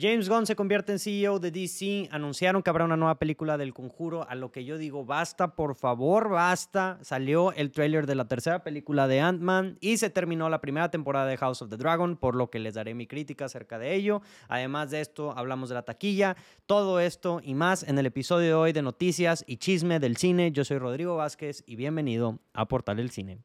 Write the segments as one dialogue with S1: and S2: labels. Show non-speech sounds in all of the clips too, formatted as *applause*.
S1: James Gunn se convierte en CEO de DC. Anunciaron que habrá una nueva película del conjuro. A lo que yo digo, basta, por favor, basta. Salió el tráiler de la tercera película de Ant-Man y se terminó la primera temporada de House of the Dragon, por lo que les daré mi crítica acerca de ello. Además de esto, hablamos de la taquilla. Todo esto y más en el episodio de hoy de Noticias y Chisme del Cine. Yo soy Rodrigo Vázquez y bienvenido a Portal del Cine.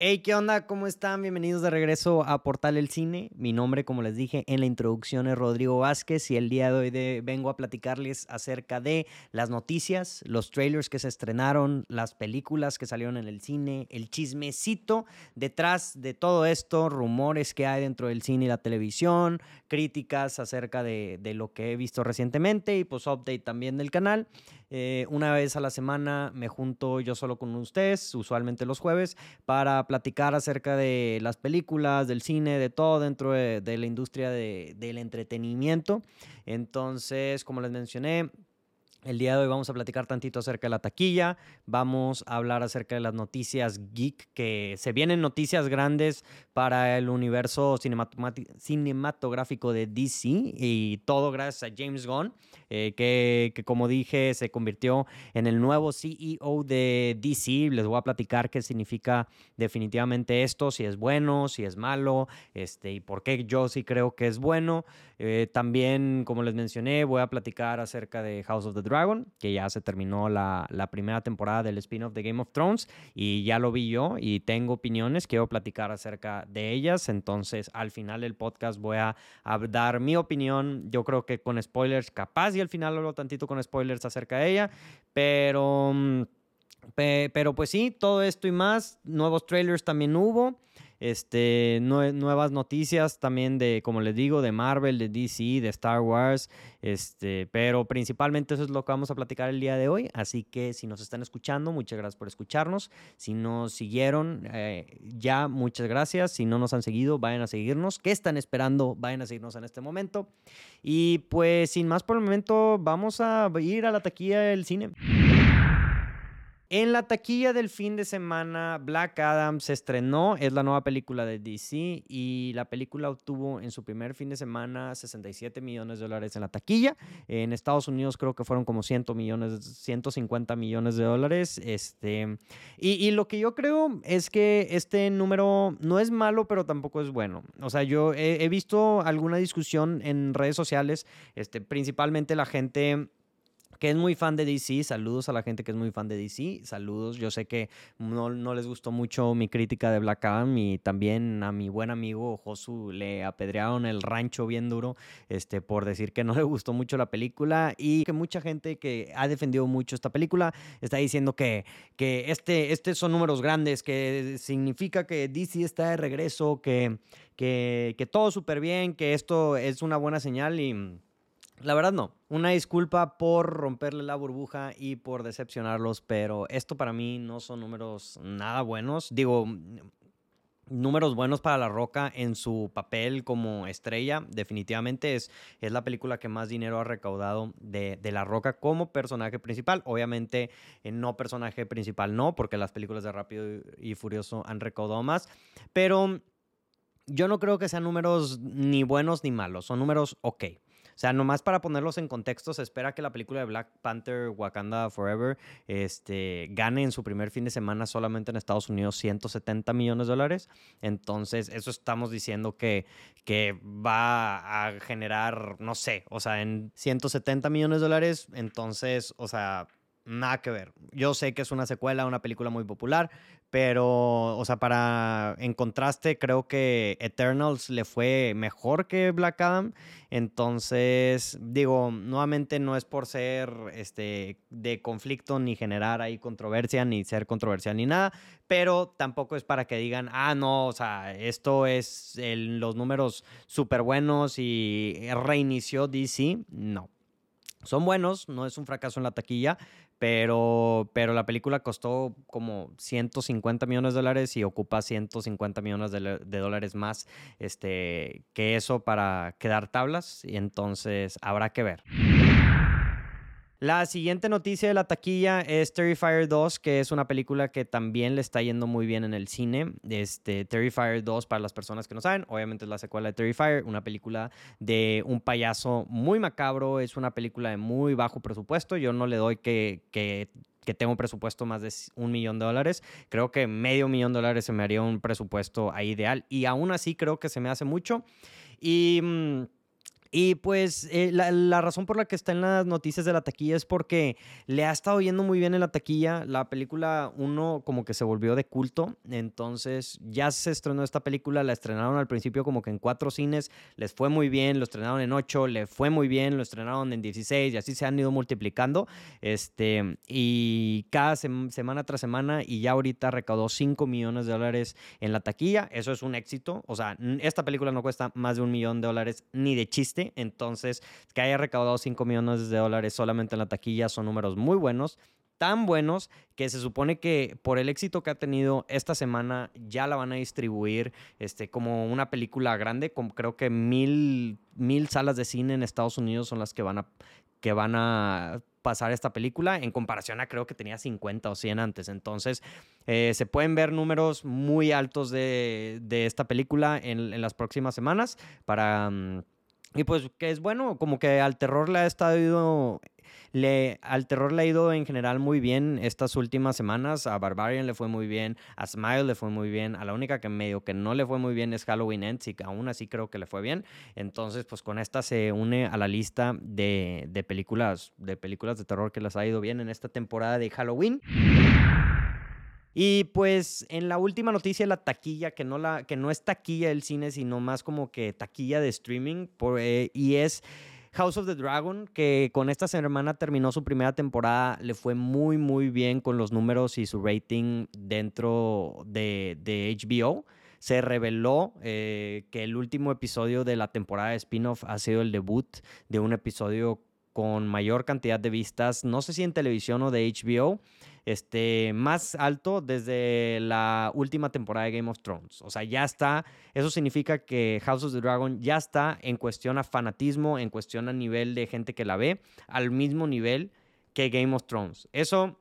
S1: Hey, ¿qué onda? ¿Cómo están? Bienvenidos de regreso a Portal El Cine. Mi nombre, como les dije en la introducción, es Rodrigo Vázquez y el día de hoy vengo a platicarles acerca de las noticias, los trailers que se estrenaron, las películas que salieron en el cine, el chismecito detrás de todo esto, rumores que hay dentro del cine y la televisión, críticas acerca de, lo que he visto recientemente y pues update también del canal. Eh, una vez a la semana me junto yo solo con ustedes, usualmente los jueves, para platicar acerca de las películas, del cine, de todo dentro de, la industria del entretenimiento. Entonces, como les mencioné, el día de hoy vamos a platicar tantito acerca de la taquilla, vamos a hablar acerca de las noticias geek, que se vienen noticias grandes para el universo cinematográfico de DC y todo gracias a James Gunn, eh, que, como dije se convirtió en el nuevo CEO de DC. Les voy a platicar qué significa definitivamente esto, si es bueno, si es malo, este, y por qué yo sí creo que es bueno. Eh, también, como les mencioné, voy a platicar acerca de House of the Dragon, que ya se terminó la, primera temporada del spin-off de Game of Thrones y ya lo vi yo y tengo opiniones, quiero platicar acerca de ellas. Entonces, al final del podcast voy a, a dar mi opinión. Yo creo que con spoilers, capaz y al final hablo tantito con spoilers acerca de ella, pero... Mm, pero pues sí, todo esto y más, nuevos trailers también hubo este, nuevas noticias también de, como les digo, de Marvel, de DC, de Star Wars, este, pero principalmente eso es lo que vamos a platicar el día de hoy, así que si nos están escuchando, muchas gracias por escucharnos, si nos siguieron, eh, ya muchas gracias, si no nos han seguido, vayan a seguirnos, ¿qué están esperando? Vayan a seguirnos en este momento, y pues sin más por el momento, vamos a ir a la taquilla del cine. En la taquilla del fin de semana, Black Adam se estrenó, es la nueva película de DC y la película obtuvo en su primer fin de semana 67 millones de dólares en la taquilla. En Estados Unidos creo que fueron como 100 millones, 150 millones de dólares. Este, y, lo que yo creo es que este número no es malo, pero tampoco es bueno. O sea, yo he, he visto alguna discusión en redes sociales, este, principalmente la gente que es muy fan de DC, saludos a la gente que es muy fan de DC, saludos, yo sé que no, no, les gustó mucho mi crítica de Black Adam y también a mi buen amigo Josu le apedrearon el rancho bien duro este, por decir que no le gustó mucho la película y que mucha gente que ha defendido mucho esta película está diciendo que, que este, este son números grandes, que significa que DC está de regreso, que, que, que todo súper bien, que esto es una buena señal y la verdad no. Una disculpa por romperle la burbuja y por decepcionarlos, pero esto para mí no son números nada buenos. Digo, números buenos para La Roca en su papel como estrella. Definitivamente es, es la película que más dinero ha recaudado de, La Roca como personaje principal. Obviamente, en no personaje principal no, porque las películas de Rápido y Furioso han recaudado más. Pero yo no creo que sean números ni buenos ni malos. Son números ok. O sea, nomás para ponerlos en contexto, se espera que la película de Black Panther Wakanda Forever este, gane en su primer fin de semana solamente en Estados Unidos 170 millones de dólares. Entonces, eso estamos diciendo que, que va a generar, no sé, o sea, en 170 millones de dólares. Entonces, o sea, nada que ver. Yo sé que es una secuela, una película muy popular, pero, o sea, para, en contraste, creo que Eternals le fue mejor que Black Adam. Entonces, digo, nuevamente no es por ser este, de conflicto, ni generar ahí controversia, ni ser controversial, ni nada, pero tampoco es para que digan, ah, no, o sea, esto es los números súper buenos y reinició DC. No, son buenos, no es un fracaso en la taquilla, pero, pero la película costó como 150 millones de dólares y ocupa 150 millones de, dólares más este, que eso para quedar tablas, y entonces habrá que ver. La siguiente noticia de la taquilla es Terrifier 2, que es una película que también le está yendo muy bien en el cine. Este, Terrifier 2, para las personas que no saben, obviamente es la secuela de Terrifier, una película de un payaso muy macabro, es una película de muy bajo presupuesto. Yo no le doy que, que que tengo un presupuesto más de un millón de dólares. Creo que medio millón de dólares se me haría un presupuesto ideal y aún así creo que se me hace mucho. Y... Y pues eh, la, razón por la que está en las noticias de la taquilla es porque le ha estado yendo muy bien en la taquilla. La película uno como que se volvió de culto. Entonces ya se estrenó esta película, la estrenaron al principio como que en cuatro cines, les fue muy bien, lo estrenaron en ocho, le fue muy bien, lo estrenaron en 16 y así se han ido multiplicando. Este, y cada semana tras semana y ya ahorita recaudó 5 millones de dólares en la taquilla. Eso es un éxito. O sea, esta película no cuesta más de un millón de dólares ni de chiste entonces, que haya recaudado 5 millones de dólares solamente en la taquilla son números muy buenos tan buenos que se supone que por el éxito que ha tenido esta semana ya la van a distribuir este, como una película grande, como creo que mil, mil salas de cine en Estados Unidos son las que van a, que van a pasar esta película en comparación a creo que tenía 50 o 100 antes. Entonces eh, se pueden ver números muy altos de, esta película en, en, las próximas semanas para... Mm, y pues que es bueno, como que al terror le ha estado le, al terror le ha ido en general muy bien estas últimas semanas. A Barbarian le fue muy bien, a Smile le fue muy bien. A la única que medio que no le fue muy bien es Halloween Ends y aún así creo que le fue bien. Entonces, pues con esta se une a la lista de, de películas, de películas de terror que les ha ido bien en esta temporada de Halloween. Y pues en la última noticia, la taquilla, que no, la, que no es taquilla del cine, sino más como que taquilla de streaming, eh, y es House of the Dragon, que con esta semana terminó su primera temporada, le fue muy, muy bien con los números y su rating dentro de, de HBO. Se reveló eh, que el último episodio de la temporada de spin-off ha sido el debut de un episodio con mayor cantidad de vistas, no sé si en televisión o de HBO, este, más alto desde la última temporada de Game of Thrones. O sea, ya está, eso significa que House of the Dragon ya está en cuestión a fanatismo, en cuestión a nivel de gente que la ve, al mismo nivel que Game of Thrones. Eso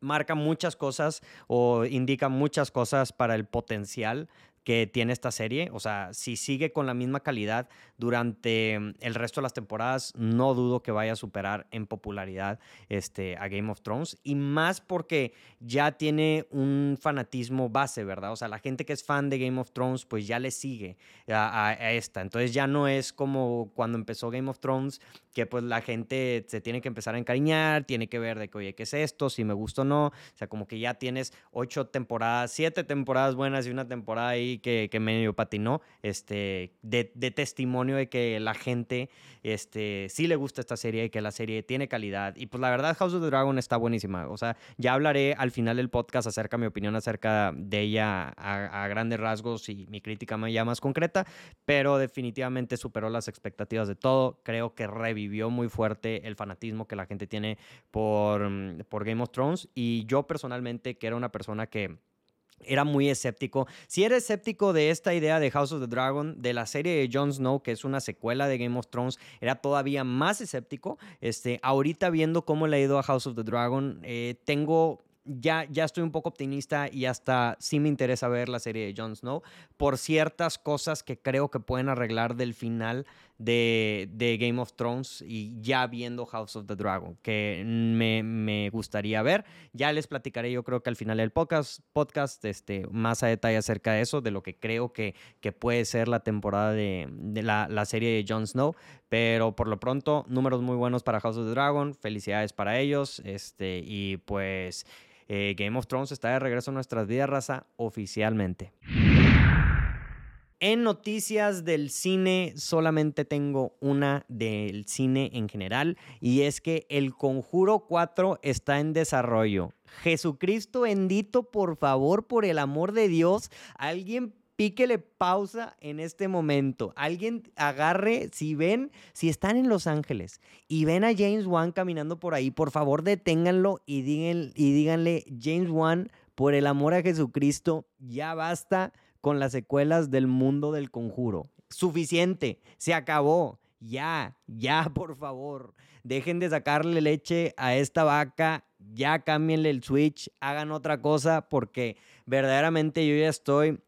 S1: marca muchas cosas o indica muchas cosas para el potencial que tiene esta serie. O sea, si sigue con la misma calidad durante mm, el resto de las temporadas, no dudo que vaya a superar en popularidad este, a Game of Thrones. Y más porque ya tiene un fanatismo base, ¿verdad? O sea, la gente que es fan de Game of Thrones, pues ya le sigue a, a esta. Entonces ya no es como cuando empezó Game of Thrones, que pues la gente se tiene que empezar a encariñar, tiene que ver de que, oye, ¿qué es esto? Si me gusta o no. O sea, como que ya tienes ocho temporadas, siete temporadas buenas y una temporada ahí que, medio patinó, este, de, testimonio de que la gente este, sí le gusta esta serie y que la serie tiene calidad. Y pues la verdad, House of the Dragon está buenísima. O sea, ya hablaré al final del podcast acerca de mi opinión acerca de ella a, grandes rasgos y mi crítica ya más concreta, pero definitivamente superó las expectativas de todo. Creo que revivió vivió muy fuerte el fanatismo que la gente tiene por, mm, por Game of Thrones. Y yo personalmente, que era una persona que era muy escéptico. Si era escéptico de esta idea de House of the Dragon, de la serie de Jon Snow, que es una secuela de Game of Thrones, era todavía más escéptico. Este, ahorita viendo cómo le ha ido a House of the Dragon, eh, tengo ya, ya estoy un poco optimista y hasta sí me interesa ver la serie de Jon Snow por ciertas cosas que creo que pueden arreglar del final de, Game of Thrones y ya viendo House of the Dragon, que me, gustaría ver. Ya les platicaré yo creo que al final del podcast, podcast este, más a detalle acerca de eso, de lo que creo que, que puede ser la temporada de, la, la, serie de Jon Snow. Pero por lo pronto, números muy buenos para House of the Dragon. Felicidades para ellos. Este, y pues... Eh, Game of Thrones está de regreso a nuestras vidas, raza, oficialmente. En noticias del cine solamente tengo una del cine en general y es que El Conjuro 4 está en desarrollo. Jesucristo bendito, por favor, por el amor de Dios, alguien píquele pausa en este momento. Alguien agarre, si ven, si están en Los Ángeles y ven a James Wan caminando por ahí, por favor deténganlo y, y díganle, James Wan, por el amor a Jesucristo, ya basta con las secuelas del mundo del conjuro. Suficiente, se acabó. ya, ya, por favor. Dejen de sacarle leche a esta vaca, ya cámbienle el switch, hagan otra cosa, porque verdaderamente yo ya estoy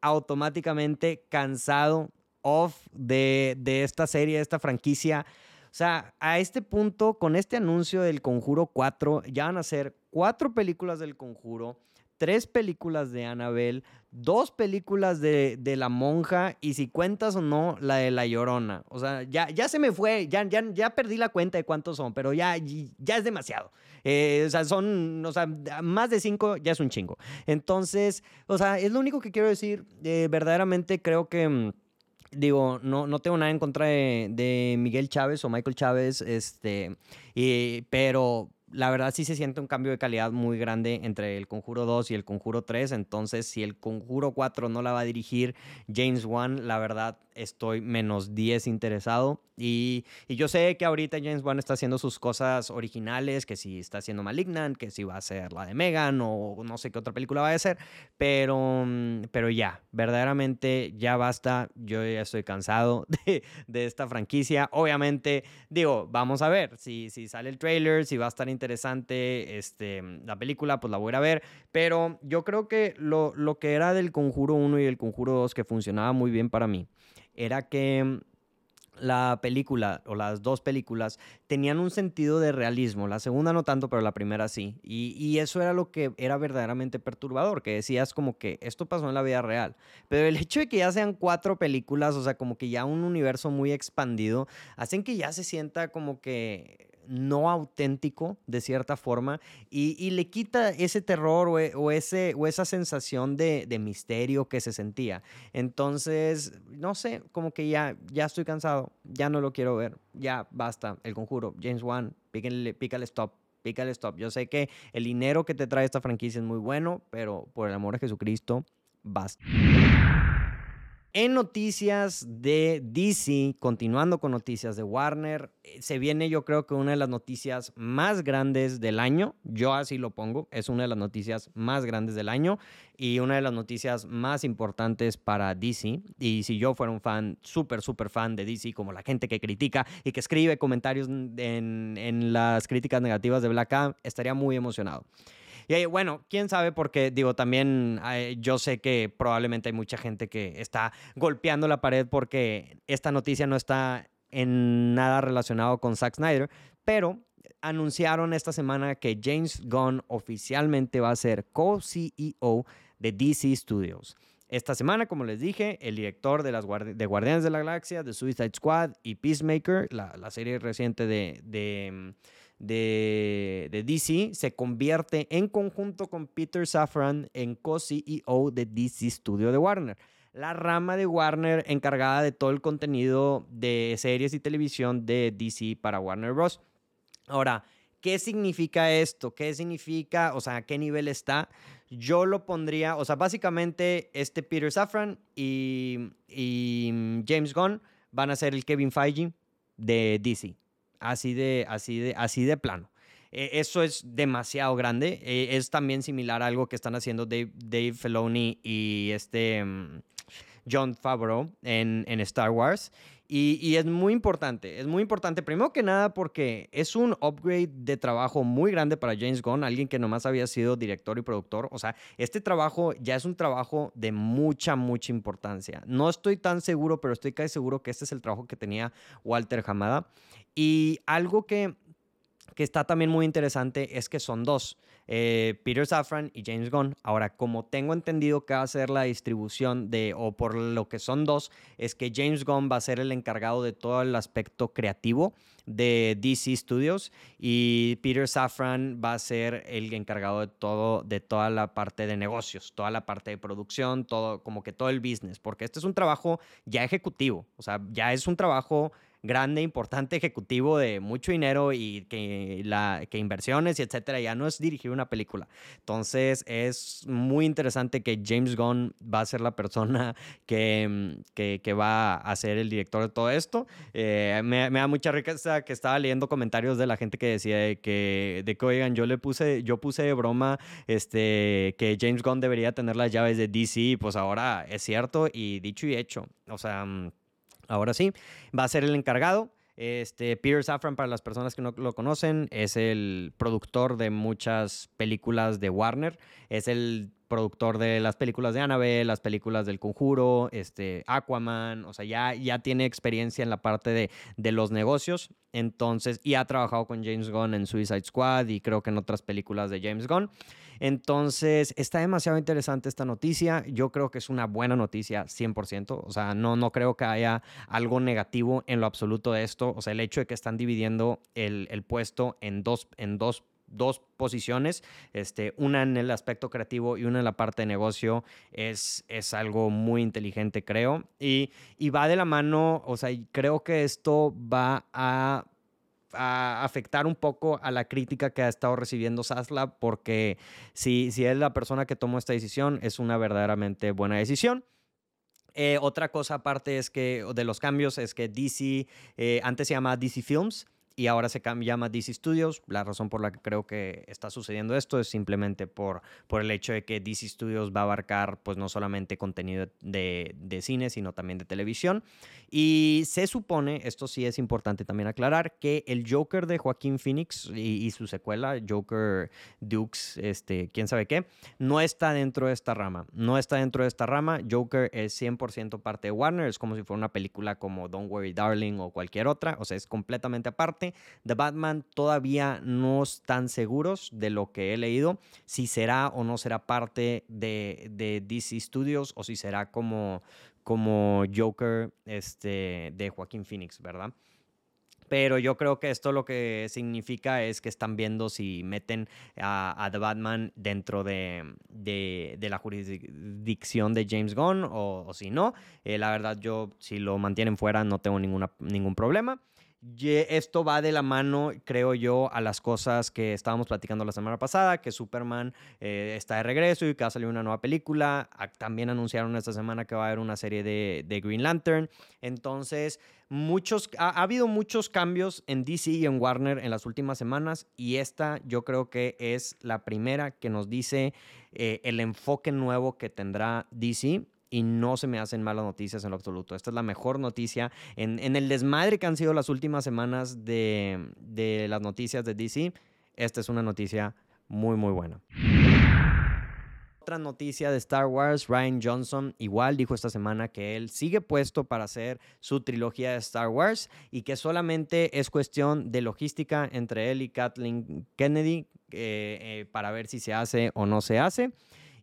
S1: automáticamente cansado off de, de esta serie, de esta franquicia. O sea, a este punto, con este anuncio del Conjuro 4, ya van a ser cuatro películas del Conjuro tres películas de Annabelle, dos películas de, La Monja y si cuentas o no, la de La Llorona. O sea, ya, ya se me fue, ya, ya, ya perdí la cuenta de cuántos son, pero ya, ya es demasiado. Eh, o sea, son, o sea, más de cinco ya es un chingo. Entonces, o sea, es lo único que quiero decir. Eh, verdaderamente creo que mm, digo, no, no tengo nada en contra de, de, Miguel Chávez o Michael Chávez, este, y, pero la verdad sí se siente un cambio de calidad muy grande entre el Conjuro 2 y el Conjuro 3. Entonces, si el Conjuro 4 no la va a dirigir James Wan, la verdad estoy menos 10 interesado. Y, yo sé que ahorita James Wan está haciendo sus cosas originales, que si está haciendo Malignant, que si va a ser la de Megan o no sé qué otra película va a ser, pero, mm, pero ya, verdaderamente ya basta, yo ya estoy cansado *laughs* de, de esta franquicia. Obviamente, digo, vamos a ver si, si sale el trailer, si va a estar interesante este, la película, pues la voy a ir a ver, pero yo creo que lo, lo que era del Conjuro 1 y el Conjuro 2 que funcionaba muy bien para mí era que la película o las dos películas tenían un sentido de realismo. La segunda no tanto, pero la primera sí. Y, eso era lo que era verdaderamente perturbador, que decías como que esto pasó en la vida real. Pero el *laughs* hecho de que ya sean cuatro películas, o sea, como que ya un universo muy expandido, hacen que ya se sienta como que no auténtico de cierta forma y, le quita ese terror e, o, o esa sensación de, misterio que se sentía. Entonces, no sé, como que ya, ya estoy cansado, ya no lo quiero ver, ya basta, el conjuro, James Wan, pícale, pícale stop. Pícale stop. Yo sé que el dinero que te trae esta franquicia es muy bueno, pero por el amor de Jesucristo, basta. En noticias de DC, continuando con noticias de Warner, eh, se viene yo creo que una de las noticias más grandes del año, yo así lo pongo, es una de las noticias más grandes del año y una de las noticias más importantes para DC. Y si yo fuera un fan, súper, súper fan de DC, como la gente que critica y que escribe comentarios en, las críticas negativas de Black Adam, estaría muy emocionado. Y bueno, quién sabe, porque digo, también yo sé que probablemente hay mucha gente que está golpeando la pared porque esta noticia no está en nada relacionado con Zack Snyder, pero anunciaron esta semana que James Gunn oficialmente va a ser co-CEO de DC Studios. Esta semana, como les dije, el director de, las de Guardianes de la Galaxia, de Suicide Squad y Peacemaker, la, serie reciente de de, DC se convierte en conjunto con Peter Safran en co-CEO de DC Studio de Warner. La rama de Warner encargada de todo el contenido de series y televisión de DC para Warner Bros. Ahora, ¿qué significa esto? ¿Qué significa? O sea, ¿a qué nivel está? Yo lo pondría, o sea, básicamente este Peter Safran y, y James Gunn van a ser el Kevin Feige de DC. Así de, así de, así de plano. E, eso es demasiado grande. E, es también similar a algo que están haciendo Dave, Dave Filoni y este mm, John Favreau en, en Star Wars. Y, y, es muy importante, es muy importante, primero que nada porque es un upgrade de trabajo muy grande para James Gunn, alguien que nomás había sido director y productor. O sea, este trabajo ya es un trabajo de mucha, mucha importancia. No estoy tan seguro, pero estoy casi seguro que este es el trabajo que tenía Walter Hamada. Y algo que, que está también muy interesante es que son dos. Eh, Peter Safran y James Gunn. Ahora, como tengo entendido que va a ser la distribución de, o por lo que son dos, es que James Gunn va a ser el encargado de todo el aspecto creativo de DC Studios y Peter Safran va a ser el encargado de todo, de toda la parte de negocios, toda la parte de producción, todo, como que todo el business, porque este es un trabajo ya ejecutivo, o sea, ya es un trabajo grande, importante, ejecutivo de mucho dinero y que, la, que inversiones y etcétera, ya no es dirigir una película. Entonces es muy interesante que James Gunn va a ser la persona *laughs* que, que, que va a ser el director de todo esto. Eh, me, me, da mucha riqueza que estaba leyendo comentarios de la gente que decía de que, de que, oigan, yo le puse, yo puse de broma este, que James Gunn debería tener las llaves de DC, pues ahora es cierto y dicho y hecho. O sea Ahora sí, va a ser el encargado. Este, Peter Safran, para las personas que no lo conocen, es el productor de muchas películas de Warner. Es el productor de las películas de Annabelle, las películas del Conjuro, este, Aquaman, o sea, ya, ya tiene experiencia en la parte de, de, los negocios, entonces, y ha trabajado con James Gunn en Suicide Squad y creo que en otras películas de James Gunn. Entonces, está demasiado interesante esta noticia. Yo creo que es una buena noticia 100%. O sea, no, no creo que haya algo negativo en lo absoluto de esto. O sea, el hecho de que están dividiendo el, el puesto en dos, en dos dos posiciones, este, una en el aspecto creativo y una en la parte de negocio, es, es algo muy inteligente, creo. Y, y va de la mano, o sea, creo que esto va a a afectar un poco a la crítica que ha estado recibiendo Sasla, porque si, si es la persona que tomó esta decisión, es una verdaderamente buena decisión. Eh, otra cosa aparte es que de los cambios es que DC, eh, antes se llamaba DC Films, y ahora se llama DC Studios. La razón por la que creo que está sucediendo esto es simplemente por, por el hecho de que DC Studios va a abarcar pues no solamente contenido de, de, cine, sino también de televisión. Y se supone, esto sí es importante también aclarar, que el Joker de Joaquín Phoenix y, su secuela, Joker Dukes, este, quién sabe qué, no está dentro de esta rama. No está dentro de esta rama. Joker es 100% parte de Warner. Es como si fuera una película como Don't Worry Darling o cualquier otra. O sea, es completamente aparte de Batman todavía no están seguros de lo que he leído, si será o no será parte de, de DC Studios o si será como, como Joker este, de Joaquín Phoenix, ¿verdad? Pero yo creo que esto lo que significa es que están viendo si meten a, The Batman dentro de, de, la jurisdicción de James Gunn o, si no. Eh, la verdad, yo si lo mantienen fuera no tengo ninguna, ningún problema esto va de la mano, creo yo, a las cosas que estábamos platicando la semana pasada, que Superman eh, está de regreso y que va a salir una nueva película. También anunciaron esta semana que va a haber una serie de, Green Lantern. Entonces, muchos, ha, habido muchos cambios en DC y en Warner en las últimas semanas y esta yo creo que es la primera que nos dice eh, el enfoque nuevo que tendrá DC y no se me hacen malas noticias en lo absoluto. Esta es la mejor noticia en, el desmadre que han sido las últimas semanas de, de las noticias de DC. Esta es una noticia muy, muy buena. Otra noticia de Star Wars, Ryan Johnson igual dijo esta semana que él sigue puesto para hacer su trilogía de Star Wars y que solamente es cuestión de logística entre él y Kathleen Kennedy eh, eh, para ver si se hace o no se hace.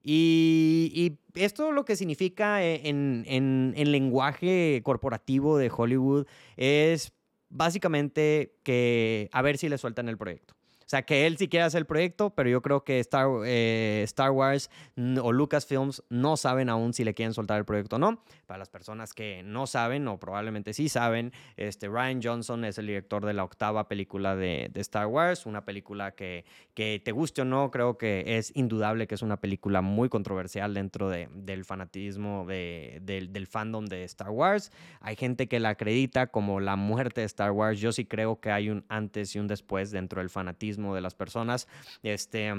S1: Y, esto lo que significa e, en, en, en lenguaje corporativo de Hollywood es básicamente que a ver si le sueltan el proyecto. Sea, que él sí quiere hacer el proyecto, pero yo creo que Star, eh, Star Wars o Lucasfilms no saben aún si le quieren soltar el proyecto o no. Para las personas que no saben, o probablemente sí saben, este, Ryan Johnson es el director de la octava película de, Star Wars, una película que, que, te guste o no, creo que es indudable que es una película muy controversial dentro de, del fanatismo de, del, del fandom de Star Wars. Hay gente que la acredita como la muerte de Star Wars. Yo sí creo que hay un antes y un después dentro del fanatismo de las personas este,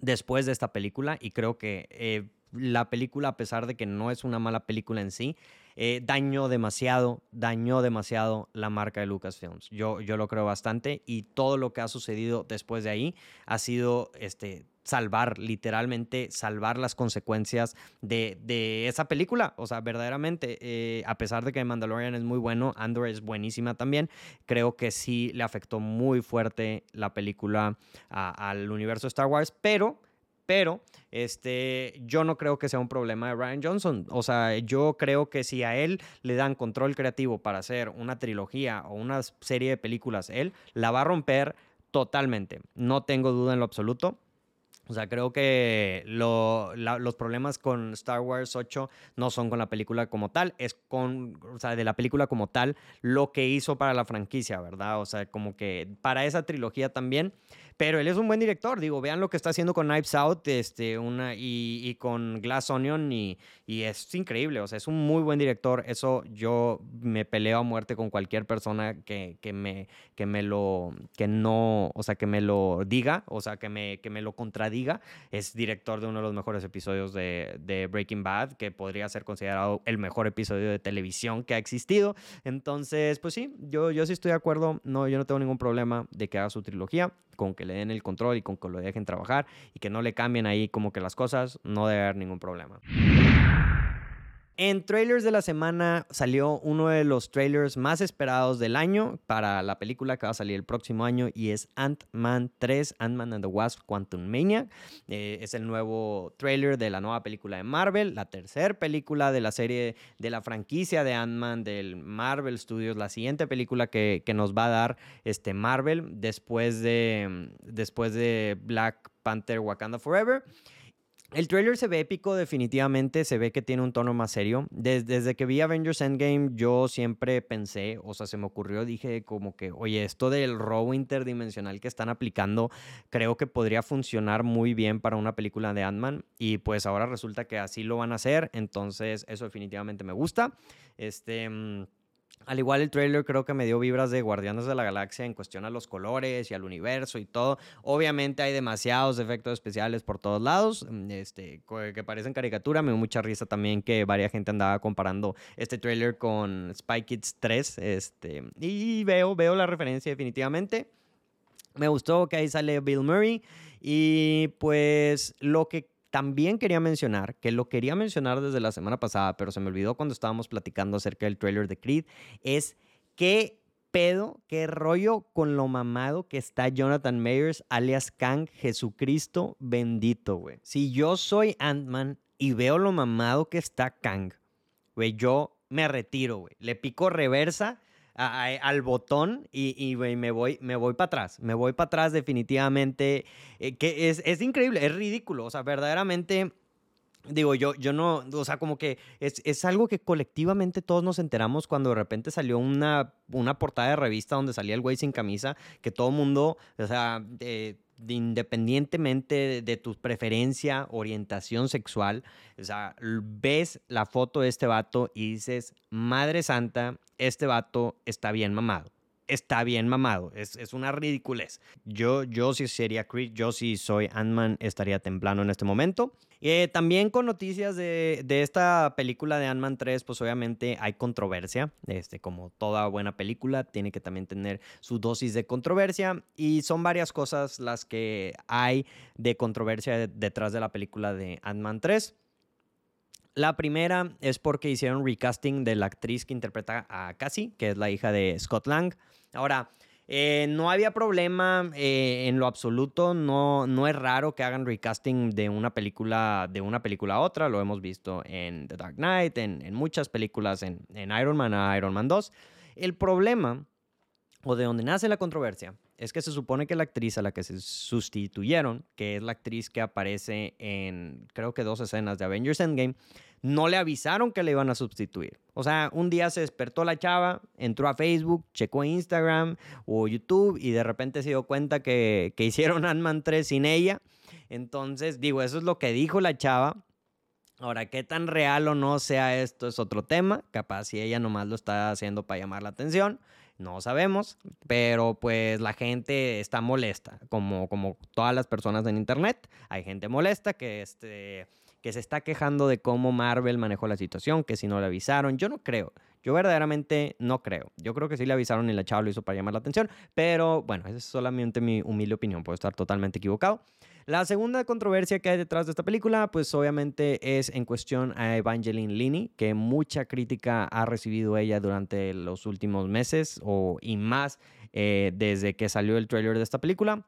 S1: después de esta película y creo que eh, la película, a pesar de que no es una mala película en sí, eh, dañó demasiado, dañó demasiado la marca de Lucasfilms. Yo, yo lo creo bastante y todo lo que ha sucedido después de ahí ha sido este, salvar, literalmente salvar las consecuencias de, esa película. O sea, verdaderamente, eh, a pesar de que Mandalorian es muy bueno, Andor es buenísima también, creo que sí le afectó muy fuerte la película al universo de Star Wars, pero pero este, yo no creo que sea un problema de Ryan Johnson. O sea, yo creo que si a él le dan control creativo para hacer una trilogía o una serie de películas, él la va a romper totalmente. No tengo duda en lo absoluto. O sea, creo que los problemas con Star Wars 8 no son con la película como tal, es con, o sea, de la película como tal, lo que hizo para la franquicia, ¿verdad? O sea, como que para esa trilogía también. Pero él es un buen director, digo, vean lo que está haciendo con Knives Out este, una, y, con Glass Onion y, es increíble, o sea, es un muy buen director, eso yo me peleo a muerte con cualquier persona que, que, me, que me lo, que no, o sea, que me lo diga, o sea, que me, que me lo contradiga, es director de uno de los mejores episodios de, de Breaking Bad, que podría ser considerado el mejor episodio de televisión que ha existido, entonces, pues sí, yo, yo sí estoy de acuerdo, no, yo no tengo ningún problema de que haga su trilogía, con que le den el control y con que lo dejen trabajar y que no le cambien ahí como que las cosas, no debe haber ningún problema. En trailers de la semana salió uno de los trailers más esperados del año para la película que va a salir el próximo año y es Ant-Man 3, Ant-Man and the Wasp Quantum Mania. Eh, es el nuevo trailer de la nueva película de Marvel, la tercera película de la serie de la franquicia de Ant-Man del Marvel Studios, la siguiente película que, que, nos va a dar este Marvel después de, después de Black Panther Wakanda Forever. El trailer se ve épico, definitivamente, se ve que tiene un tono más serio. Desde, que vi Avengers Endgame, yo siempre pensé, o sea, se me ocurrió, dije como que, oye, esto del robo interdimensional que están aplicando, creo que podría funcionar muy bien para una película de Ant-Man. Y pues ahora resulta que así lo van a hacer, entonces eso definitivamente me gusta. Este. Al igual el trailer creo que me dio vibras de Guardianes de la Galaxia en cuestión a los colores y al universo y todo. Obviamente hay demasiados efectos especiales por todos lados, mm, este, que parecen caricatura. Me dio mucha risa también que varias gente andaba comparando este trailer con Spy Kids 3. Este, y veo, veo la referencia definitivamente. Me gustó que ahí sale Bill Murray. Y pues lo que también quería mencionar, que lo quería mencionar desde la semana pasada, pero se me olvidó cuando estábamos platicando acerca del trailer de Creed, es qué pedo, qué rollo con lo mamado que está Jonathan Mayers, alias Kang, Jesucristo bendito, güey. Si yo soy Ant-Man y veo lo mamado que está Kang, güey, yo me retiro, güey. Le pico reversa al botón y, me voy, me voy para atrás. Me voy para atrás definitivamente. Eh, que es, es, increíble, es ridículo. O sea, verdaderamente... Digo, yo, yo no, o sea, como que es, es, algo que colectivamente todos nos enteramos cuando de repente salió una, una portada de revista donde salía el güey sin camisa, que todo mundo, o sea, independientemente de tu preferencia, orientación sexual, o sea, ves la foto de este vato y dices, Madre Santa, este vato está bien mamado está bien mamado. Es, una ridiculez. Yo, yo sí sería Creed, yo sí soy Ant-Man, estaría templando en este momento. Eh, también con noticias de, de esta película de Ant-Man 3, pues obviamente hay controversia. Este, como toda buena película, tiene que también tener su dosis de controversia. Y son varias cosas las que hay de controversia detrás de la película de Ant-Man 3. La primera es porque hicieron recasting de la actriz que interpreta a Cassie, que es la hija de Scott Lang. Ahora, eh, no había problema eh, en lo absoluto, no, no es raro que hagan recasting de una película de una película a otra, lo hemos visto en The Dark Knight, en, muchas películas, en, en, Iron Man a Iron Man 2. El problema, o de donde nace la controversia, es que se supone que la actriz a la que se sustituyeron, que es la actriz que aparece en creo que dos escenas de Avengers Endgame, no le avisaron que le iban a sustituir. O sea, un día se despertó la chava, entró a Facebook, checó Instagram o YouTube y de repente se dio cuenta que, que hicieron *laughs* Ant-Man 3 sin ella. Entonces, digo, eso es lo que dijo la chava. Ahora, qué tan real o no sea esto es otro tema. Capaz si ella nomás lo está haciendo para llamar la atención. No sabemos, pero pues la gente está molesta, como, como todas las personas en internet. Hay gente molesta que, este, que se está quejando de cómo Marvel manejó la situación, que si no le avisaron. Yo no creo. Yo verdaderamente no creo. Yo creo que sí le avisaron y la chava lo hizo para llamar la atención, pero bueno, esa es solamente mi humilde opinión, puedo estar totalmente equivocado. La segunda controversia que hay detrás de esta película, pues obviamente es en cuestión a Evangeline Lini, que mucha crítica ha recibido ella durante los últimos meses o y más eh, desde que salió el trailer de esta película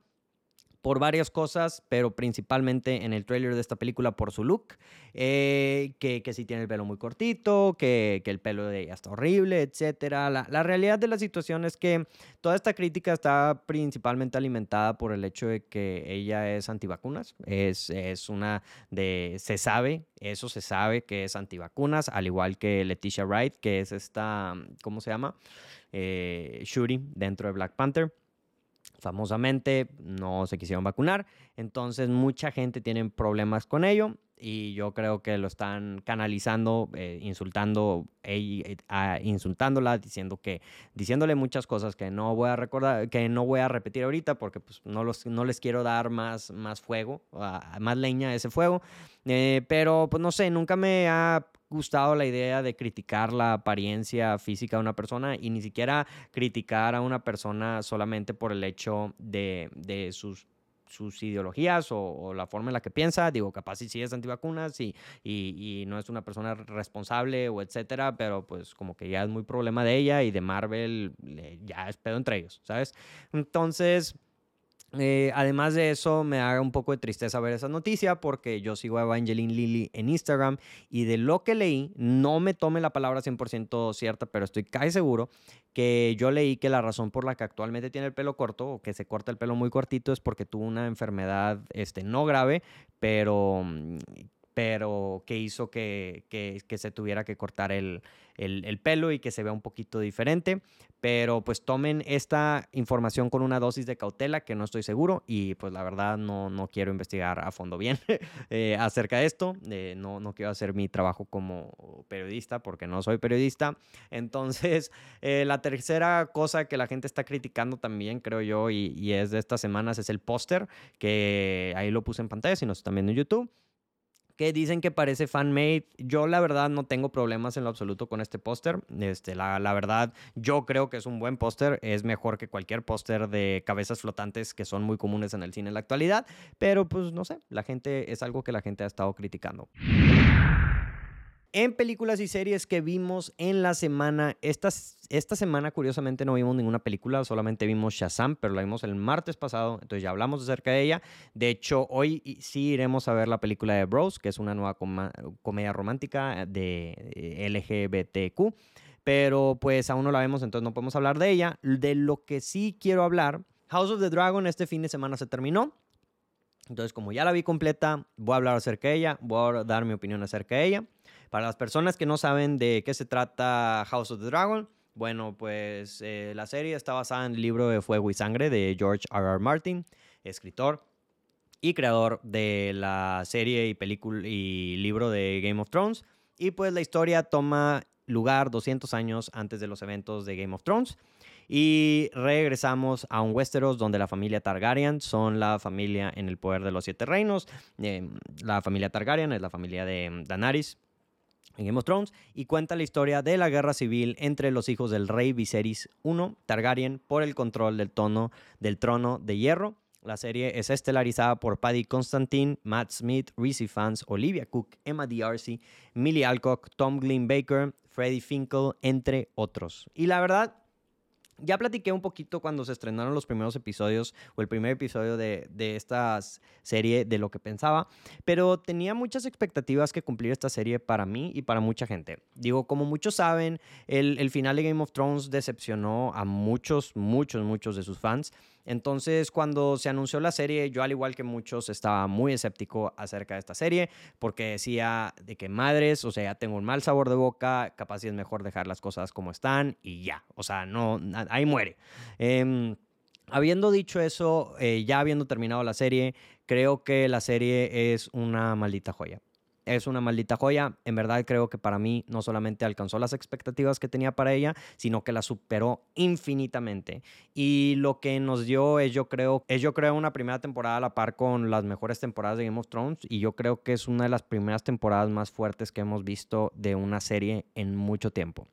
S1: por varias cosas, pero principalmente en el trailer de esta película por su look, eh, que, que si tiene el pelo muy cortito, que, el pelo de ella está horrible, etc. La, realidad de la situación es que toda esta crítica está principalmente alimentada por el hecho de que ella es antivacunas, es, es una de, se sabe, eso se sabe que es antivacunas, al igual que Leticia Wright, que es esta, ¿cómo se llama? Eh, Shuri dentro de Black Panther. Famosamente no se quisieron vacunar. Entonces mucha gente tiene problemas con ello y yo creo que lo están canalizando, eh, insultando, eh, insultándola, diciendo que, diciéndole muchas cosas que no voy a recordar, que no voy a repetir ahorita porque pues, no, los, no les quiero dar más, más fuego, más leña a ese fuego. Eh, pero pues no sé, nunca me ha gustado la idea de criticar la apariencia física de una persona y ni siquiera criticar a una persona solamente por el hecho de, de sus sus ideologías o, la forma en la que piensa. Digo, capaz si sí es antivacunas y, y, y, no es una persona responsable o etcétera, pero pues como que ya es muy problema de ella y de Marvel ya es pedo entre ellos, ¿sabes? Entonces, eh, además de eso, me haga un poco de tristeza ver esa noticia porque yo sigo a Evangeline Lilly en Instagram y de lo que leí, no me tome la palabra 100% cierta, pero estoy casi seguro que yo leí que la razón por la que actualmente tiene el pelo corto o que se corta el pelo muy cortito es porque tuvo una enfermedad este, no grave, pero mm, pero que hizo que, que, se tuviera que cortar el, el, pelo y que se vea un poquito diferente. Pero pues tomen esta información con una dosis de cautela que no estoy seguro y pues la verdad no, no quiero investigar a fondo bien *laughs* eh, acerca de esto. Eh, no, no quiero hacer mi trabajo como periodista porque no soy periodista. Entonces, *laughs* eh, la tercera cosa que la gente está criticando también, creo yo, y, es de estas semanas, es el póster, que ahí lo puse en pantalla si nos están en YouTube que dicen que parece fan-made. Yo la verdad no tengo problemas en lo absoluto con este póster. Este, la, la, verdad, yo creo que es un buen póster. Es mejor que cualquier póster de cabezas flotantes que son muy comunes en el cine en la actualidad. Pero pues no sé, la gente es algo que la gente ha estado criticando en películas y series que vimos en la semana. Esta, esta semana, curiosamente, no vimos ninguna película, solamente vimos Shazam, pero la vimos el martes pasado, entonces ya hablamos acerca de ella. De hecho, hoy sí iremos a ver la película de Bros, que es una nueva comedia romántica de LGBTQ, pero pues aún no la vemos, entonces no podemos hablar de ella. De lo que sí quiero hablar, House of the Dragon este fin de semana se terminó. Entonces, como ya la vi completa, voy a hablar acerca de ella, voy a dar mi opinión acerca de ella. Para las personas que no saben de qué se trata House of the Dragon, bueno, pues eh, la serie está basada en el libro de Fuego y Sangre de George R. R. Martin, escritor y creador de la serie y película y libro de Game of Thrones. Y pues la historia toma lugar 200 años antes de los eventos de Game of Thrones. Y regresamos a un Westeros donde la familia Targaryen son la familia en el poder de los siete reinos. Eh, la familia Targaryen es la familia de Daenerys, en Game of Thrones y cuenta la historia de la guerra civil entre los hijos del rey Viserys I Targaryen por el control del, tono, del trono de hierro. La serie es estelarizada por Paddy Constantine, Matt Smith, Reese Fans, Olivia Cook, Emma D'Arcy, Millie Alcock, Tom Glynn Baker, Freddie Finkel, entre otros. Y la verdad, ya platiqué un poquito cuando se estrenaron los primeros episodios o el primer episodio de, de, esta serie de lo que pensaba, pero tenía muchas expectativas que cumplir esta serie para mí y para mucha gente. Digo, como muchos saben, el, el final de Game of Thrones decepcionó a muchos, muchos, muchos de sus fans. Entonces, cuando se anunció la serie, yo al igual que muchos estaba muy escéptico acerca de esta serie, porque decía de que madres, o sea, tengo un mal sabor de boca, capaz es mejor dejar las cosas como están y ya, o sea, no, ahí muere. Em, habiendo dicho eso, eh, ya habiendo terminado la serie, creo que la serie es una maldita joya es una maldita joya. En verdad creo que para mí no solamente alcanzó las expectativas que tenía para ella, sino que la superó infinitamente. Y lo que nos dio es yo creo, es yo creo una primera temporada a la par con las mejores temporadas de Game of Thrones y yo creo que es una de las primeras temporadas más fuertes que hemos visto de una serie en mucho tiempo.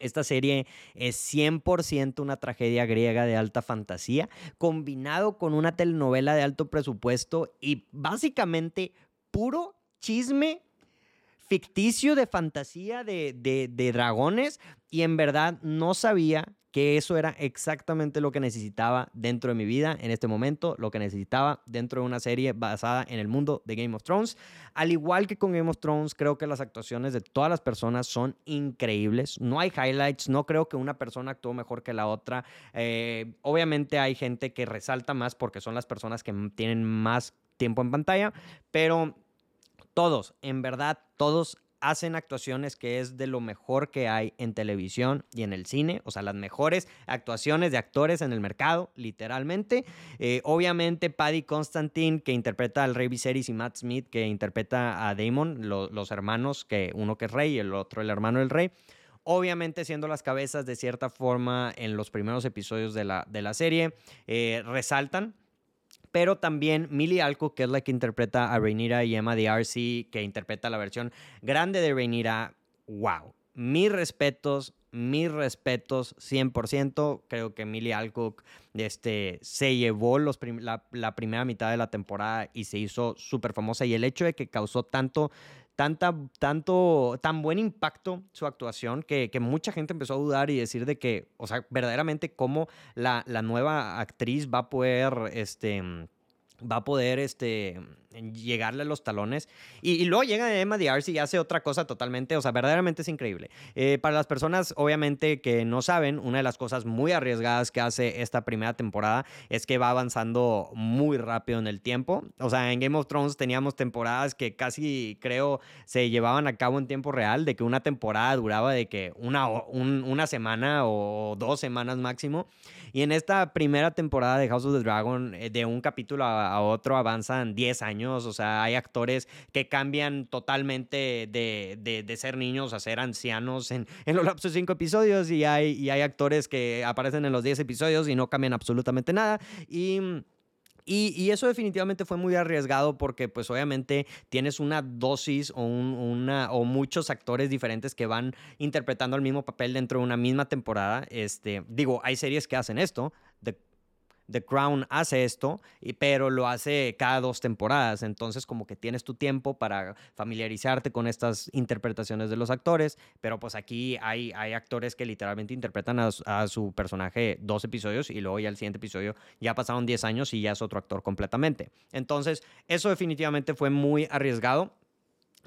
S1: Esta serie es 100% una tragedia griega de alta fantasía, combinado con una telenovela de alto presupuesto y básicamente puro chisme ficticio de fantasía de, de, dragones y en verdad no sabía que eso era exactamente lo que necesitaba dentro de mi vida en este momento, lo que necesitaba dentro de una serie basada en el mundo de Game of Thrones. Al igual que con Game of Thrones, creo que las actuaciones de todas las personas son increíbles. No hay highlights, no creo que una persona actuó mejor que la otra. Eh, obviamente hay gente que resalta más porque son las personas que tienen más tiempo en pantalla, pero todos, en verdad, todos hacen actuaciones que es de lo mejor que hay en televisión y en el cine, o sea, las mejores actuaciones de actores en el mercado, literalmente. Eh, obviamente, Paddy Constantine, que interpreta al Rey Viserys, y Matt Smith, que interpreta a Damon, los hermanos, que uno que es rey y el otro el hermano del rey. Obviamente siendo las cabezas de cierta forma en los primeros episodios de la, de la serie, eh, resaltan pero también Millie Alcock, que es la que interpreta a Rhaenyra, y Emma D'Arcy, que interpreta la versión grande de Rhaenyra. ¡Wow! Mis respetos, mis respetos 100%. Creo que Millie Alcock este, se llevó los la, la, primera mitad de la temporada y se hizo súper famosa. Y el hecho de que causó tanto, tanta, tanto, tan buen impacto su actuación que, que, mucha gente empezó a dudar y decir de que, o sea, verdaderamente cómo la, la nueva actriz va a poder, este va a poder este, llegarle a los talones. Y, luego llega Emma D'Arcy y hace otra cosa totalmente, o sea, verdaderamente es increíble. Eh, para las personas, obviamente, que no saben, una de las cosas muy arriesgadas que hace esta primera temporada es que va avanzando muy rápido en el tiempo. O sea, en Game of Thrones teníamos temporadas que casi, creo, se llevaban a cabo en tiempo real, de que una temporada duraba de que una, una semana o dos semanas máximo. Y en esta primera temporada de House of the Dragon, eh, de un capítulo a, otro avanzan 10 años, o sea, hay actores que cambian totalmente de, de, ser niños a ser ancianos en, *laughs* en los lapsos de 5 episodios y hay, y hay actores que aparecen en los 10 episodios y no cambian absolutamente nada. Y y, eso definitivamente fue muy arriesgado porque pues obviamente tienes una dosis o, una, o muchos actores diferentes que van interpretando el mismo papel dentro de una misma temporada. Este, digo, hay series que hacen esto. The Crown hace esto, pero lo hace cada dos temporadas. Entonces, como que tienes tu tiempo para familiarizarte con estas interpretaciones de los actores. Pero pues aquí hay, hay actores que literalmente interpretan a, su personaje dos episodios y luego ya el siguiente episodio ya pasaron 10 años y ya es otro actor completamente. Entonces, eso definitivamente fue muy arriesgado.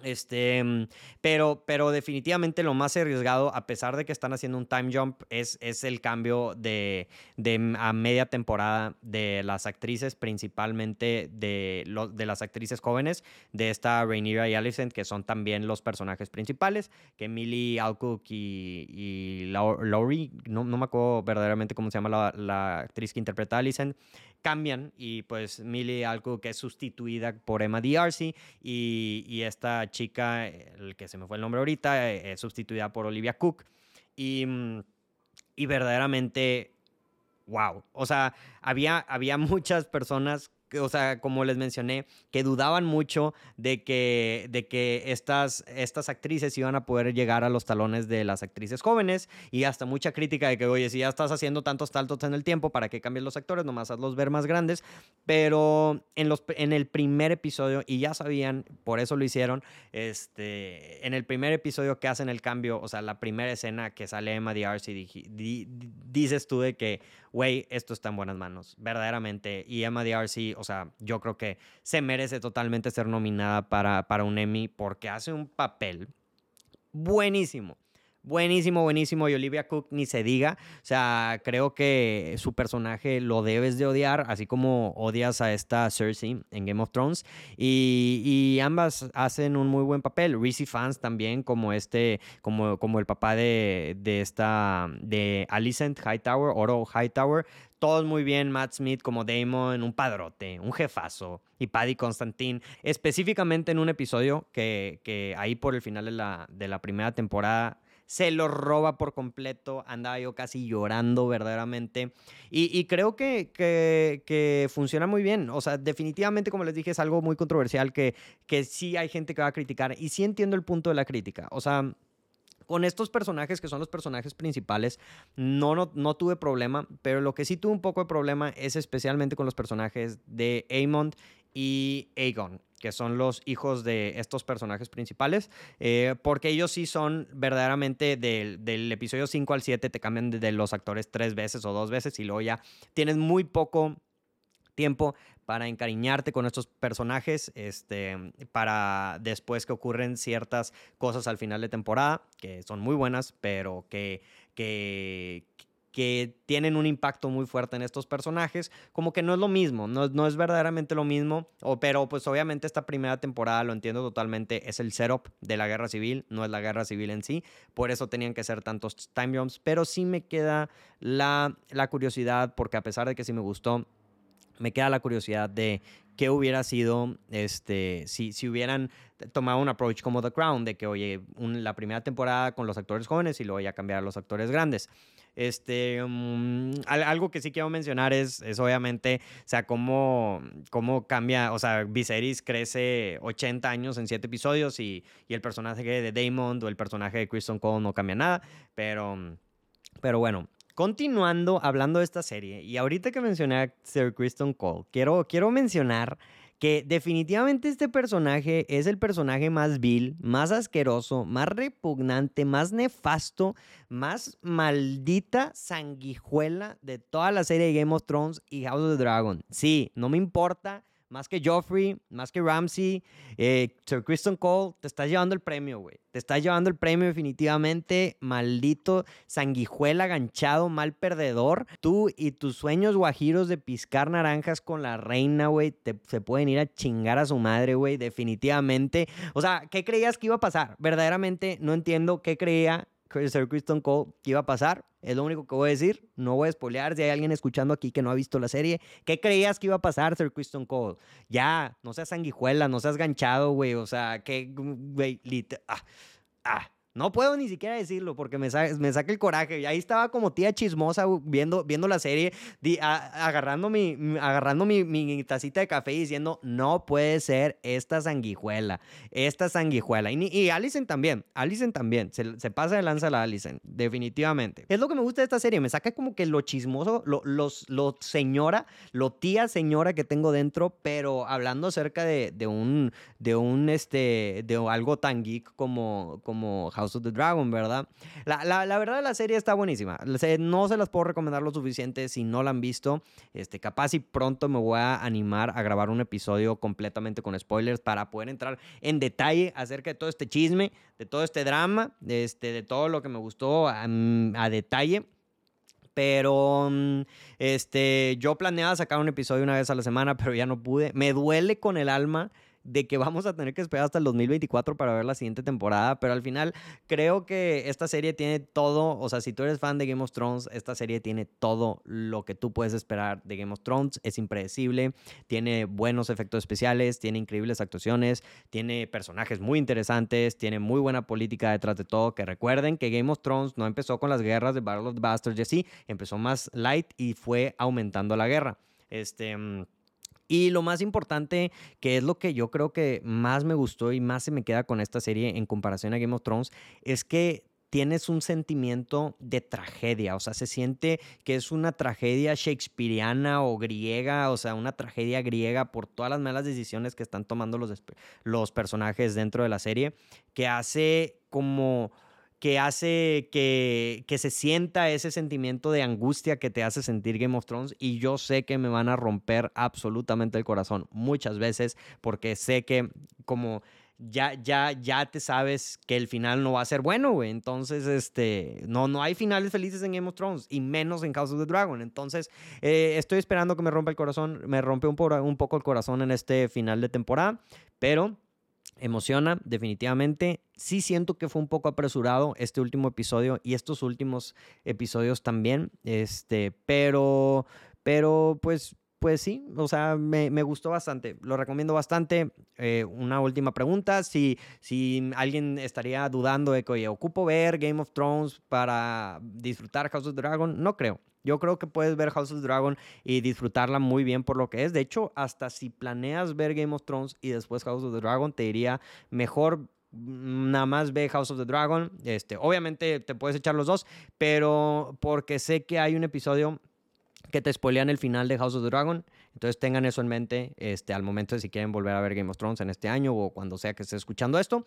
S1: Este, mm, pero, pero definitivamente lo más arriesgado, a pesar de que están haciendo un time jump, es, es el cambio de, de a media temporada de las actrices, principalmente de, de las actrices jóvenes, de esta Rhaenyra y Alicent, que son también los personajes principales, que Millie Alcock y, y Laurie, no, no me acuerdo verdaderamente cómo se llama la, la actriz que interpreta a Alicent, cambian y pues Millie algo que es sustituida por Emma D'Arcy y, y esta chica, el que se me fue el nombre ahorita, eh, es sustituida por Olivia Cook. Y, mm, y verdaderamente, wow, o sea, había, había muchas personas o sea, como les mencioné, que dudaban mucho de que, de que estas, estas actrices iban a poder llegar a los talones de las actrices jóvenes y hasta mucha crítica de que, oye, si ya estás haciendo tantos saltos en el tiempo, ¿para qué cambies los actores? Nomás hazlos ver más grandes. Pero en, los, en el primer episodio, y ya sabían, por eso lo hicieron, este, en el primer episodio que hacen el cambio, o sea, la primera escena que sale Emma D'Arcy, dices tú de que, güey, esto está en buenas manos, verdaderamente. Y Emma D'Arcy, o sea, yo creo que se merece totalmente ser nominada para, para un Emmy porque hace un papel buenísimo. Buenísimo, buenísimo. Y Olivia Cook ni se diga. O sea, creo que su personaje lo debes de odiar, así como odias a esta Cersei en Game of Thrones. Y, ambas hacen un muy buen papel. Reese fans también, como este, como, como el papá de, de esta, de Alicent Hightower, Oro Hightower. Todos muy bien, Matt Smith como Damon, un padrote, un jefazo, y Paddy Constantine, específicamente en un episodio que, que ahí por el final de la, de la primera temporada se lo roba por completo. Andaba yo casi llorando verdaderamente. Y, creo que, funciona muy bien. O sea, definitivamente, como les dije, es algo muy controversial que, que sí hay gente que va a criticar. Y sí entiendo el punto de la crítica. O sea, con estos personajes que son los personajes principales, no, no, no, tuve problema, pero lo que sí tuve un poco de problema es especialmente con los personajes de Aemond y Aegon que son los hijos de estos personajes principales, eh, porque ellos sí son verdaderamente del, del episodio 5 al 7, te cambian de, los actores tres veces o dos veces y luego ya tienes muy poco tiempo para encariñarte con estos personajes, este, para después que ocurren ciertas cosas al final de temporada, que son muy buenas, pero que, que, que tienen un impacto muy fuerte en estos personajes, como que no es lo mismo, no, es verdaderamente lo mismo, pero pues obviamente esta primera temporada, lo entiendo totalmente, es el setup de la guerra civil, no es la guerra civil en sí, por eso tenían que ser tantos time jumps, pero sí me queda la, la curiosidad, porque a pesar de que sí me gustó, me queda la curiosidad de qué hubiera sido este, si, si hubieran tomado un approach como The Crown, de que, oye, la primera temporada con los actores jóvenes y luego ya cambiar a los actores grandes. Este, mm, algo que sí quiero mencionar es, es obviamente, o sea, cómo, cómo cambia, o sea, Viserys crece 80 años en 7 episodios y, y, el personaje de Damon o el personaje de Kristen Cole no cambia nada, pero, pero bueno. Continuando hablando de esta serie, y ahorita que mencioné a Sir Kristen Cole, quiero, quiero mencionar que definitivamente este personaje es el personaje más vil, más asqueroso, más repugnante, más nefasto, más maldita sanguijuela de toda la serie de Game of Thrones y House of the Dragon. Sí, no me importa más que Joffrey, más que Ramsey, eh, Sir Kristen Cole, te estás llevando el premio, güey. Te estás llevando el premio definitivamente, maldito sanguijuela ganchado, mal perdedor. Tú y tus sueños guajiros de piscar naranjas con la reina, güey, se pueden ir a chingar a su madre, güey, definitivamente. O sea, ¿qué creías que iba a pasar? Verdaderamente no entiendo qué creía Sir Kristen Cole que iba a pasar. Es lo único que voy a decir. No voy a spoilear si hay alguien escuchando aquí que no ha visto la serie. ¿Qué creías que iba a pasar, Sir Kristen Cole? Ya, no seas sanguijuela, no seas ganchado, güey. O sea, que, güey, ah, ah. No puedo ni siquiera decirlo porque me, me saca el coraje. Y ahí estaba como tía chismosa viendo, viendo la serie, agarrando, mi, agarrando mi, tacita de café y diciendo, no puede ser esta sanguijuela, esta sanguijuela. Y, y Allison también, Allison también, se, pasa de lanza la Allison, definitivamente. Es lo que me gusta de esta serie, me saca como que lo chismoso, lo, los, lo señora, lo tía señora que tengo dentro, pero hablando acerca de, de un, de un, este, de algo tan geek como, como House of the Dragon, ¿verdad? La, la, la verdad, la serie está buenísima. No se las puedo recomendar lo suficiente si no la han visto. Este, capaz y pronto me voy a animar a grabar un episodio completamente con spoilers para poder entrar en detalle acerca de todo este chisme, de todo este drama, este, de todo lo que me gustó a, a detalle pero este, yo planeaba sacar un episodio una vez a la semana, pero ya no pude. Me duele con el alma de que vamos a tener que esperar hasta el 2024 para ver la siguiente temporada, pero al final creo que esta serie tiene todo, o sea, si tú eres fan de Game of Thrones, esta serie tiene todo lo que tú puedes esperar de Game of Thrones, es impredecible, tiene buenos efectos especiales, tiene increíbles actuaciones, tiene personajes muy interesantes, tiene muy buena política detrás de todo, que recuerden que Game of Thrones no empezó con las guerras de Battle of Bastards y así, empezó más light y fue aumentando la guerra. Este mm, y lo más importante, que es lo que yo creo que más me gustó y más se me queda con esta serie en comparación a Game of Thrones, es que tienes un sentimiento de tragedia, o sea, se siente que es una tragedia shakespeariana o griega, o sea, una tragedia griega por todas las malas decisiones que están tomando los, los personajes dentro de la serie, que hace como que hace que, que se sienta ese sentimiento de angustia que te hace sentir Game of Thrones y yo sé que me van a romper absolutamente el corazón muchas veces porque sé que como ya, ya, ya te sabes que el final no va a ser bueno, güey. Entonces, este, no, no hay finales felices en Game of Thrones y menos en House of the Dragon. Entonces, eh, estoy esperando que me rompa el corazón, me rompe un, un poco el corazón en este final de temporada, pero emociona definitivamente. Sí siento que fue un poco apresurado este último episodio y estos últimos episodios también, este, pero, pero pues, pues sí, o sea, me, gustó bastante, lo recomiendo bastante. Eh, una última pregunta, si, si alguien estaría dudando de que, ocupo ver Game of Thrones para disfrutar House of Dragon, no creo. Yo creo que puedes ver House of Dragon y disfrutarla muy bien por lo que es. De hecho, hasta si planeas ver Game of Thrones y después House of the Dragon, te diría mejor nada más ve House of the Dragon. Este, obviamente te puedes echar los dos, pero porque sé que hay un episodio que te spoilean el final de House of the Dragon. Entonces tengan eso en mente este, al momento de si quieren volver a ver Game of Thrones en este año o cuando sea que esté escuchando esto.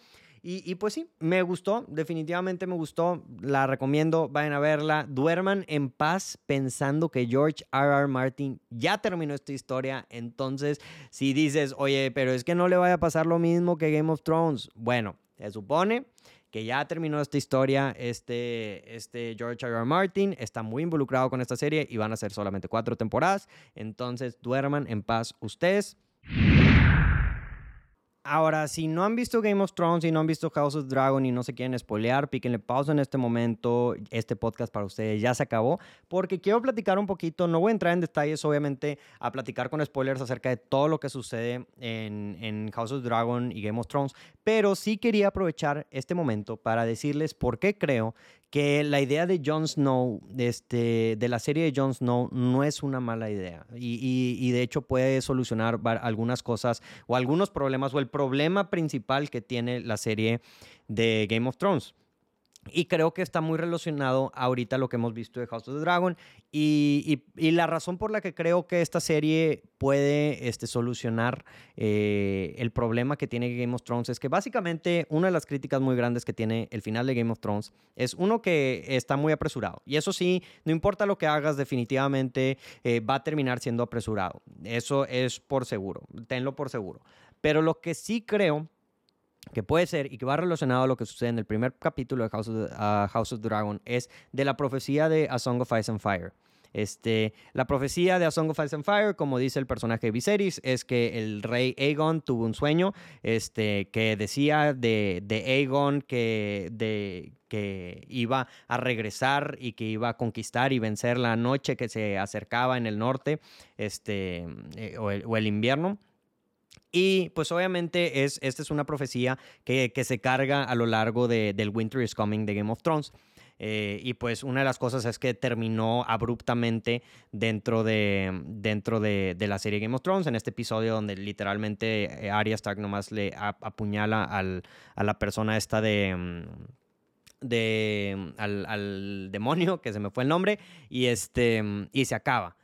S1: Y, pues sí, me gustó, definitivamente me gustó, la recomiendo, vayan a verla, duerman en paz pensando que George R. R. Martin ya terminó esta historia, entonces si dices, oye, pero es que no le vaya a pasar lo mismo que Game of Thrones, bueno, se supone que ya terminó esta historia, este, este George R. R. Martin está muy involucrado con esta serie y van a ser solamente cuatro temporadas. Entonces duerman en paz ustedes. Ahora, si no han visto Game of Thrones y no han visto House of Dragon y no se quieren spoilear, píquenle pausa en este momento. Este podcast para ustedes ya se acabó porque quiero platicar un poquito. No voy a entrar en detalles, obviamente, a platicar con spoilers acerca de todo lo que sucede en, en House of Dragon y Game of Thrones, pero sí quería aprovechar este momento para decirles por qué creo que la idea de Jon Snow, este, de la serie de Jon Snow, no es una mala idea. Y, y, de hecho puede solucionar algunas cosas o algunos problemas o el problema principal que tiene la serie de Game of Thrones. Y creo que está muy relacionado ahorita lo que hemos visto de House of the Dragon. Y, la razón por la que creo que esta serie puede este, solucionar eh, el problema que tiene Game of Thrones es que básicamente una de las críticas muy grandes que tiene el final de Game of Thrones es uno que está muy apresurado. Y eso sí, no importa lo que hagas, definitivamente eh, va a terminar siendo apresurado. Eso es por seguro. Tenlo por seguro. Pero lo que sí creo que puede ser y que va relacionado a lo que sucede en el primer capítulo de House of, of Dragon es de la profecía de A Song of Ice and Fire. Este, la profecía de A Song of Ice and Fire, como dice el personaje de Viserys, es que el rey Aegon tuvo un sueño este, que decía de, de Aegon que, de, que iba a regresar y que iba a conquistar y vencer la noche que se acercaba en el norte este, eh, o, el, invierno. Y pues obviamente es, esta es una profecía que, se carga a lo largo de, del Winter is Coming de Game of Thrones. Eh, y pues una de las cosas es que terminó abruptamente dentro de, dentro de, la serie Game of Thrones, en este episodio donde literalmente eh, Arya Stark nomás le apuñala al, a la persona esta de... Mm, de al, al, demonio, que se me fue el nombre, y, este, y se acaba.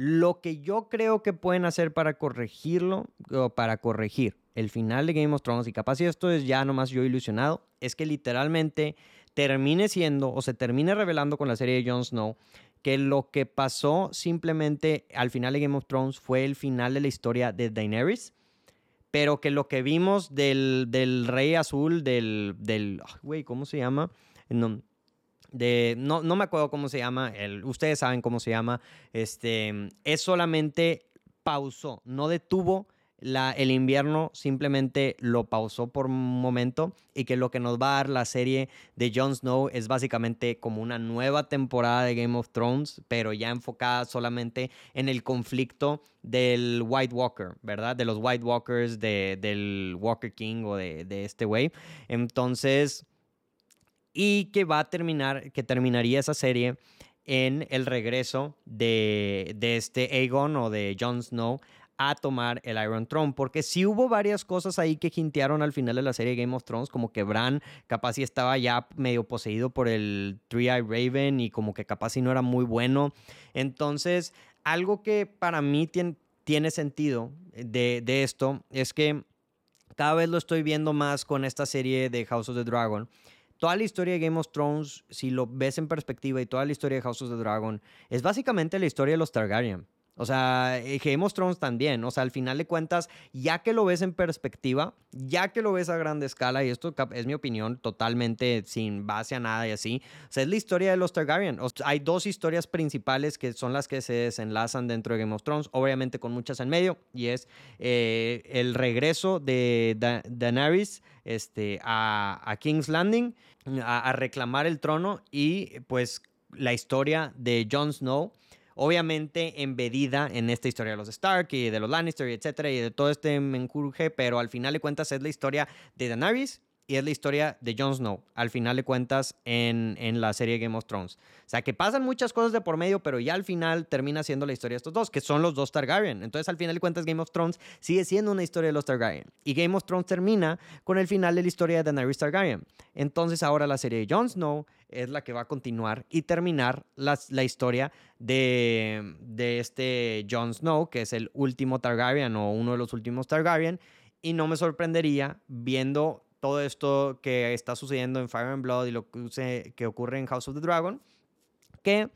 S1: Lo que yo creo que pueden hacer para corregirlo, o para corregir el final de Game of Thrones, y capaz esto es ya nomás yo ilusionado, es que literalmente termine siendo o se termine revelando con la serie de Jon Snow que lo que pasó simplemente al final de Game of Thrones fue el final de la historia de Daenerys, pero que lo que vimos del, del Rey Azul, del, del, güey, ¿cómo se llama? No, no, no me acuerdo cómo se llama, el, ustedes saben cómo se llama, este, es solamente pausó, no detuvo la, el invierno, simplemente lo pausó por un momento y que lo que nos va a dar la serie de Jon Snow es básicamente como una nueva temporada de Game of Thrones, pero ya enfocada solamente en el conflicto del White Walker, ¿verdad? De los White Walkers, de, del Walker King o de, de este güey. Entonces y que va a terminar, que terminaría esa serie en el regreso de, de este Aegon o de Jon Snow a tomar el Iron Throne, porque sí hubo varias cosas ahí que hintearon al final de la serie Game of Thrones, como que Bran capaz si estaba ya medio poseído por el Three Eye Raven y como que capaz si no era muy bueno. Entonces, algo que para mí tiene, tiene sentido de, de esto es que cada vez lo estoy viendo más con esta serie de House of the Dragon toda la historia de Game of Thrones, si lo ves en perspectiva, y toda la historia de House of the Dragon, es básicamente la historia de los Targaryen. O sea, eh, Game of Thrones también. O sea, al final de cuentas, ya que lo ves en perspectiva, ya que lo ves a grande escala, y esto es mi opinión totalmente sin base a nada y así, o sea, es la historia de los Targaryen. hay dos historias principales que son las que se desenlazan dentro de Game of Thrones, obviamente con muchas en medio, y es eh, el regreso de Daenerys este, a, King's Landing a, a reclamar el trono y pues la historia de Jon Snow obviamente embedida en esta historia de los Stark y de los Lannister, y etcétera, y de todo este menjurje, pero al final de cuentas es la historia de Daenerys y es la historia de Jon Snow, al final de cuentas, en, en, la serie Game of Thrones. O sea, que pasan muchas cosas de por medio, pero ya al final termina siendo la historia de estos dos, que son los dos Targaryen. Entonces, al final de cuentas, Game of Thrones sigue siendo una historia de los Targaryen. Y Game of Thrones termina con el final de la historia de Daenerys Targaryen. Entonces, ahora la serie de Jon Snow es la que va a continuar y terminar la, la historia de, de este Jon Snow, que es el último Targaryen o uno de los últimos Targaryen. Y no me sorprendería viendo todo esto que está sucediendo en Fire and Blood y lo que, ocurre en House of the Dragon, que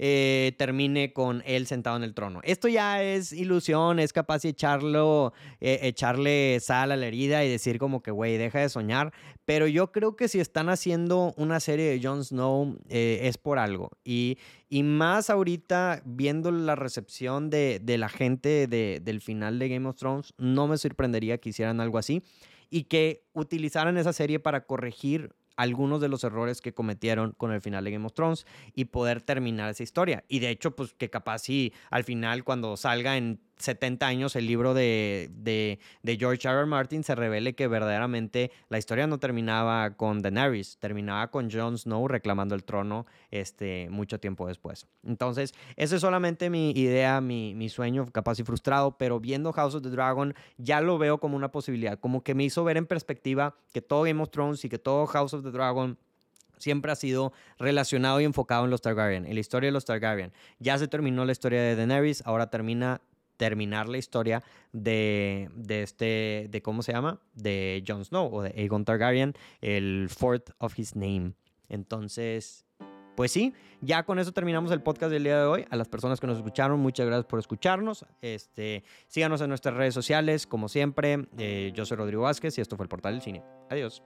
S1: eh, termine con él sentado en el trono. Esto ya es ilusión, es capaz de echarlo, eh, echarle sal a la herida y decir como que, güey, deja de soñar. Pero yo creo que si están haciendo una serie de Jon Snow eh, es por algo. Y, y más ahorita, viendo la recepción de, de la gente de, del final de Game of Thrones, no me sorprendería que hicieran algo así y que utilizaran esa serie para corregir algunos de los errores que cometieron con el final de Game of Thrones y poder terminar esa historia. Y de hecho, pues que capaz si al final cuando salga en 70 años el libro de, de, George R. R. Martin se revele que verdaderamente la historia no terminaba con Daenerys, terminaba con Jon Snow reclamando el trono este, mucho tiempo después. Entonces, ese es solamente mi idea, mi, mi sueño capaz y frustrado, pero viendo House of the Dragon ya lo veo como una posibilidad, como que me hizo ver en perspectiva que todo Game of Thrones y que todo House of the Dragon siempre ha sido relacionado y enfocado en los Targaryen, en la historia de los Targaryen. Ya se terminó la historia de Daenerys, ahora termina terminar la historia de, de este, de cómo se llama, de Jon Snow o de Aegon Targaryen, el fourth of his name. Entonces, pues sí, ya con eso terminamos el podcast del día de hoy. A las personas que nos escucharon, muchas gracias por escucharnos. Este, síganos en nuestras redes sociales, como siempre. Eh, yo soy Rodrigo Vázquez y esto fue el Portal del Cine. Adiós.